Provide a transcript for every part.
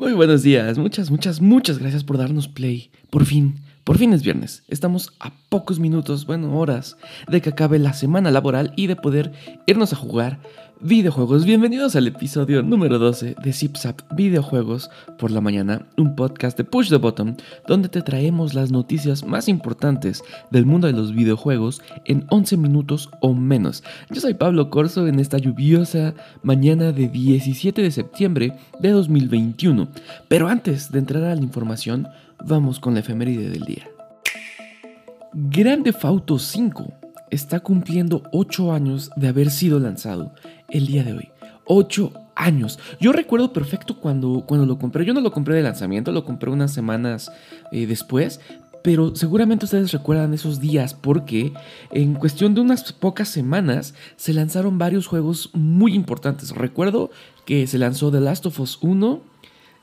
Muy buenos días, muchas, muchas, muchas gracias por darnos play. Por fin, por fin es viernes. Estamos a pocos minutos, bueno, horas, de que acabe la semana laboral y de poder irnos a jugar videojuegos. Bienvenidos al episodio número 12 de ZipZap Videojuegos por la mañana, un podcast de Push the Button, donde te traemos las noticias más importantes del mundo de los videojuegos en 11 minutos o menos. Yo soy Pablo Corso en esta lluviosa mañana de 17 de septiembre de 2021. Pero antes de entrar a la información, vamos con la efeméride del día. Grande Auto 5 está cumpliendo 8 años de haber sido lanzado el día de hoy. 8 años. Yo recuerdo perfecto cuando, cuando lo compré. Yo no lo compré de lanzamiento, lo compré unas semanas eh, después. Pero seguramente ustedes recuerdan esos días porque en cuestión de unas pocas semanas se lanzaron varios juegos muy importantes. Recuerdo que se lanzó The Last of Us 1,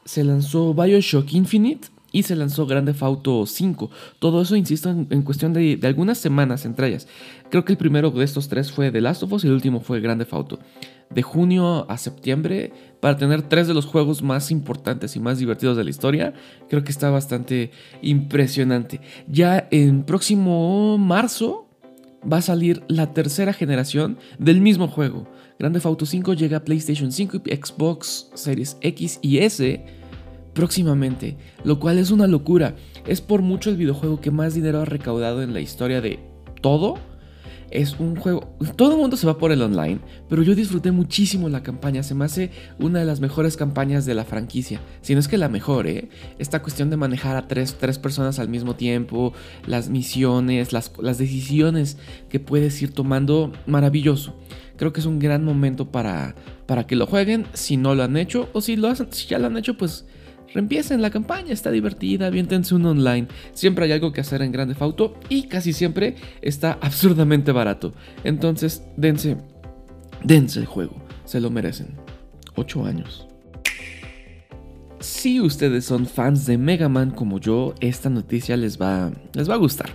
se lanzó Bioshock Infinite y se lanzó Grande Auto 5. Todo eso, insisto, en, cuestión de, algunas semanas entre ellas. Creo que el primero de estos tres fue The Last of Us y el último fue Grande Auto. De junio a septiembre, para tener tres de los juegos más importantes y más divertidos de la historia, creo que está bastante impresionante. Ya en próximo marzo va a salir la tercera generación del mismo juego. Grande Auto 5 llega a PlayStation 5 y Xbox Series X y S próximamente, lo cual es una locura. Es por mucho el videojuego que más dinero ha recaudado en la historia de todo. Es un juego, todo el mundo se va por el online, pero yo disfruté muchísimo la campaña, se me hace una de las mejores campañas de la franquicia, si no es que la mejor, ¿eh? Esta cuestión de manejar a tres, personas al mismo tiempo, las misiones, las, las decisiones que puedes ir tomando, maravilloso. Creo que es un gran momento para, para que lo jueguen, si no lo han hecho, o si, lo hacen, si ya lo han hecho, pues Reempiecen la campaña, está divertida, aviéntense un online. Siempre hay algo que hacer en Grande Auto y casi siempre está absurdamente barato. Entonces, dense, dense el juego, se lo merecen. 8 años. Si ustedes son fans de Mega Man como yo, esta noticia les va, les va a gustar.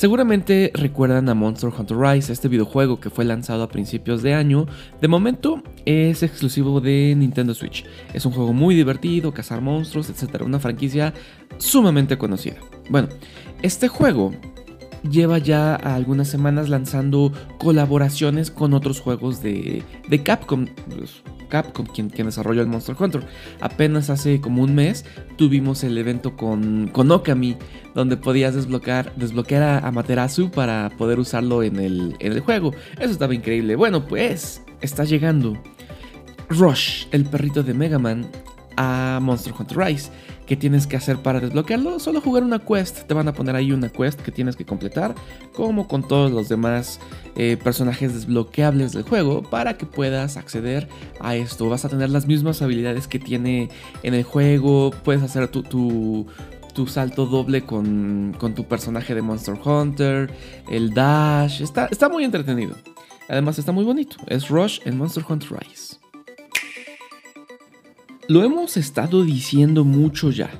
Seguramente recuerdan a Monster Hunter Rise, este videojuego que fue lanzado a principios de año. De momento es exclusivo de Nintendo Switch. Es un juego muy divertido, cazar monstruos, etc. Una franquicia sumamente conocida. Bueno, este juego lleva ya algunas semanas lanzando colaboraciones con otros juegos de, de Capcom. Capcom, quien, quien, desarrolló el Monster Hunter. Apenas hace como un mes tuvimos el evento con, con Okami, donde podías desbloquear, desbloquear a Amaterasu para poder usarlo en el, en el juego. Eso estaba increíble. Bueno, pues está llegando Rush, el perrito de Mega Man, a Monster Hunter Rise. ¿Qué tienes que hacer para desbloquearlo? Solo jugar una quest. Te van a poner ahí una quest que tienes que completar, como con todos los demás eh, personajes desbloqueables del juego, para que puedas acceder a esto. Vas a tener las mismas habilidades que tiene en el juego. Puedes hacer tu, tu, salto doble con, con, tu personaje de Monster Hunter, el dash. Está, está muy entretenido. Además está muy bonito. Es Rush en Monster Hunter Rise. Lo hemos estado diciendo mucho ya,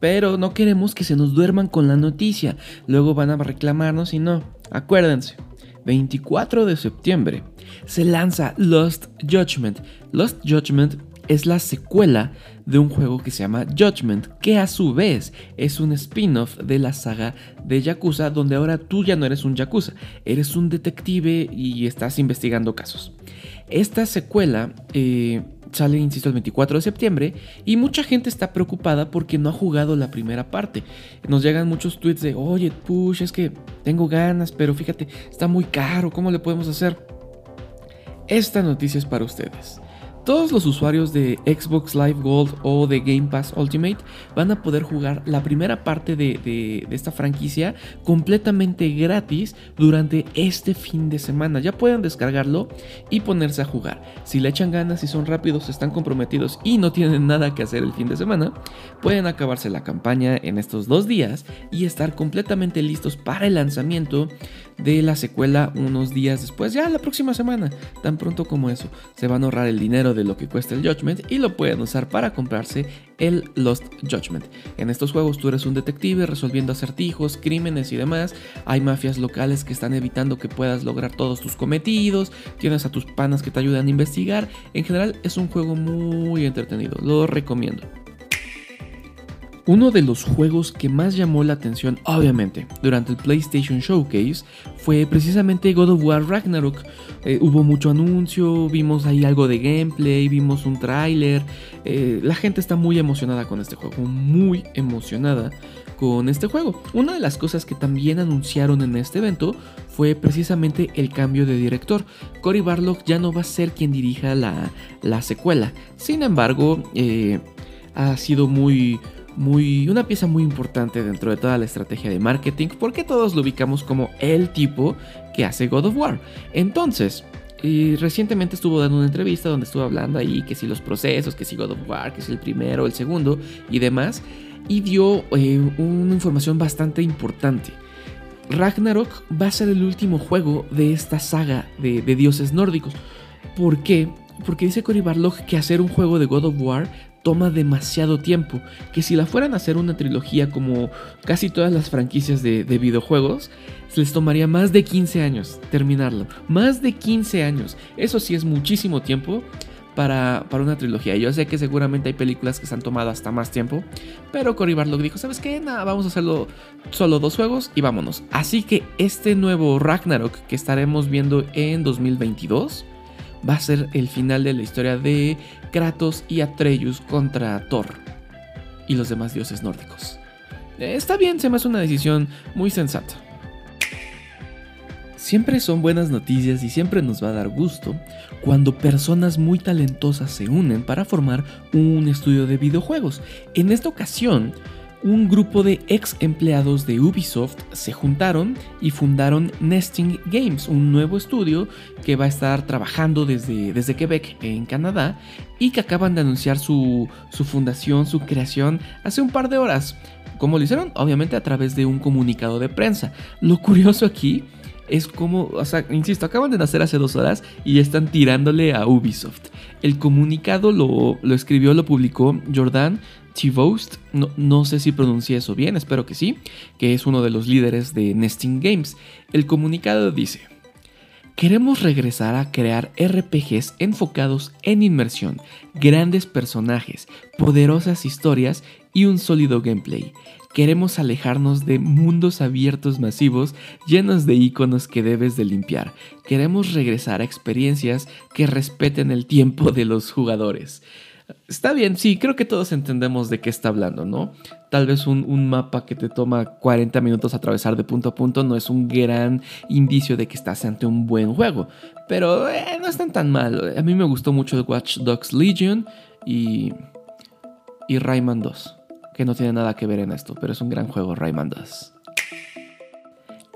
pero no queremos que se nos duerman con la noticia. Luego van a reclamarnos y no. Acuérdense, 24 de septiembre se lanza Lost Judgment. Lost Judgment es la secuela de un juego que se llama Judgment, que a su vez es un spin-off de la saga de Yakuza, donde ahora tú ya no eres un Yakuza, eres un detective y estás investigando casos. Esta secuela eh, sale, insisto, el 24 de septiembre y mucha gente está preocupada porque no ha jugado la primera parte. Nos llegan muchos tweets de, oye, push, es que tengo ganas, pero fíjate, está muy caro, ¿cómo le podemos hacer? Esta noticia es para ustedes. Todos los usuarios de Xbox Live Gold o de Game Pass Ultimate van a poder jugar la primera parte de, esta franquicia completamente gratis durante este fin de semana. Ya pueden descargarlo y ponerse a jugar. Si le echan ganas, si son rápidos, están comprometidos y no tienen nada que hacer el fin de semana, pueden acabarse la campaña en estos dos días y estar completamente listos para el lanzamiento de la secuela unos días después, ya la próxima semana, tan pronto como eso. Se van a ahorrar el dinero de lo que cuesta el Judgment y lo pueden usar para comprarse el Lost Judgment. En estos juegos tú eres un detective resolviendo acertijos, crímenes y demás. Hay mafias locales que están evitando que puedas lograr todos tus cometidos. Tienes a tus panas que te ayudan a investigar. En general es un juego muy entretenido, lo recomiendo. Uno de los juegos que más llamó la atención, obviamente, durante el PlayStation Showcase fue precisamente God of War Ragnarok. Eh, hubo mucho anuncio, vimos ahí algo de gameplay, vimos un tráiler. Eh, la gente está muy emocionada con este juego, muy emocionada con este juego. Una de las cosas que también anunciaron en este evento fue precisamente el cambio de director. Cory Barlog ya no va a ser quien dirija la, secuela. Sin embargo, eh, ha sido muy muy, una pieza muy importante dentro de toda la estrategia de marketing porque todos lo ubicamos como el tipo que hace God of War. Entonces, recientemente estuvo dando una entrevista donde estuvo hablando ahí que si los procesos, que si God of War, que si el primero, el segundo y demás, y dio eh, una información bastante importante. Ragnarok va a ser el último juego de esta saga de, dioses nórdicos. ¿Por qué? Porque dice Cory Barlog que hacer un juego de God of War toma demasiado tiempo, que si la fueran a hacer una trilogía como casi todas las franquicias de, videojuegos, les tomaría más de 15 años terminarlo. Más de 15 años. Eso sí es muchísimo tiempo para, para, una trilogía. Yo sé que seguramente hay películas que se han tomado hasta más tiempo, pero Cory Barlog dijo, ¿sabes qué? Nada, vamos a hacerlo solo dos juegos y vámonos. Así que este nuevo Ragnarok que estaremos viendo en 2022 va a ser el final de la historia de Kratos y Atreus contra Thor y los demás dioses nórdicos. Está bien, se me hace una decisión muy sensata. Siempre son buenas noticias y siempre nos va a dar gusto cuando personas muy talentosas se unen para formar un estudio de videojuegos. En esta ocasión, un grupo de ex empleados de Ubisoft se juntaron y fundaron Nesting Games, un nuevo estudio que va a estar trabajando desde, desde Quebec en Canadá y que acaban de anunciar su, su fundación, su creación hace un par de horas. ¿Cómo lo hicieron? Obviamente a través de un comunicado de prensa. Lo curioso aquí es como, o sea, insisto, acaban de nacer hace dos horas y están tirándole a Ubisoft. El comunicado lo, lo escribió, lo publicó Jordan Chivost, no, no, sé si pronuncié eso bien, espero que sí, que es uno de los líderes de Nesting Games. El comunicado dice, queremos regresar a crear RPGs enfocados en inmersión, grandes personajes, poderosas historias y un sólido gameplay. Queremos alejarnos de mundos abiertos masivos llenos de iconos que debes de limpiar. Queremos regresar a experiencias que respeten el tiempo de los jugadores. Está bien, sí, creo que todos entendemos de qué está hablando, ¿no? Tal vez un, mapa que te toma 40 minutos atravesar de punto a punto no es un gran indicio de que estás ante un buen juego, pero eh, no están tan mal. A mí me gustó mucho el Watch Dogs Legion y, y Rayman 2, que no tiene nada que ver en esto, pero es un gran juego Rayman 2.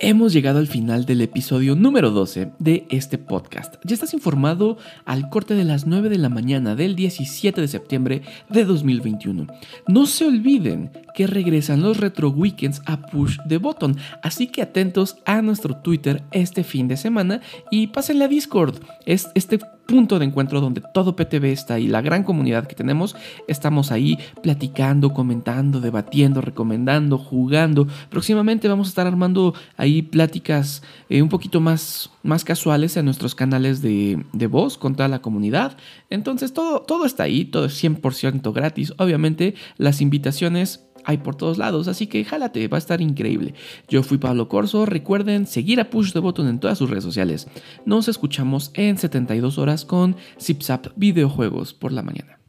Hemos llegado al final del episodio número 12 de este podcast. Ya estás informado al corte de las 9 de la mañana del 17 de septiembre de 2021. No se olviden que regresan los retro weekends a push the button, así que atentos a nuestro Twitter este fin de semana y pásenle a Discord. Es este punto de encuentro donde todo PTV está y la gran comunidad que tenemos, estamos ahí platicando, comentando, debatiendo, recomendando, jugando. Próximamente vamos a estar armando ahí pláticas eh, un poquito más, más casuales en nuestros canales de, de voz con toda la comunidad. Entonces todo, todo está ahí, todo es 100% gratis. Obviamente las invitaciones hay por todos lados, así que jálate, va a estar increíble. Yo fui Pablo Corso, recuerden seguir a Push the Button en todas sus redes sociales. Nos escuchamos en 72 horas con ZipZap Videojuegos por la mañana.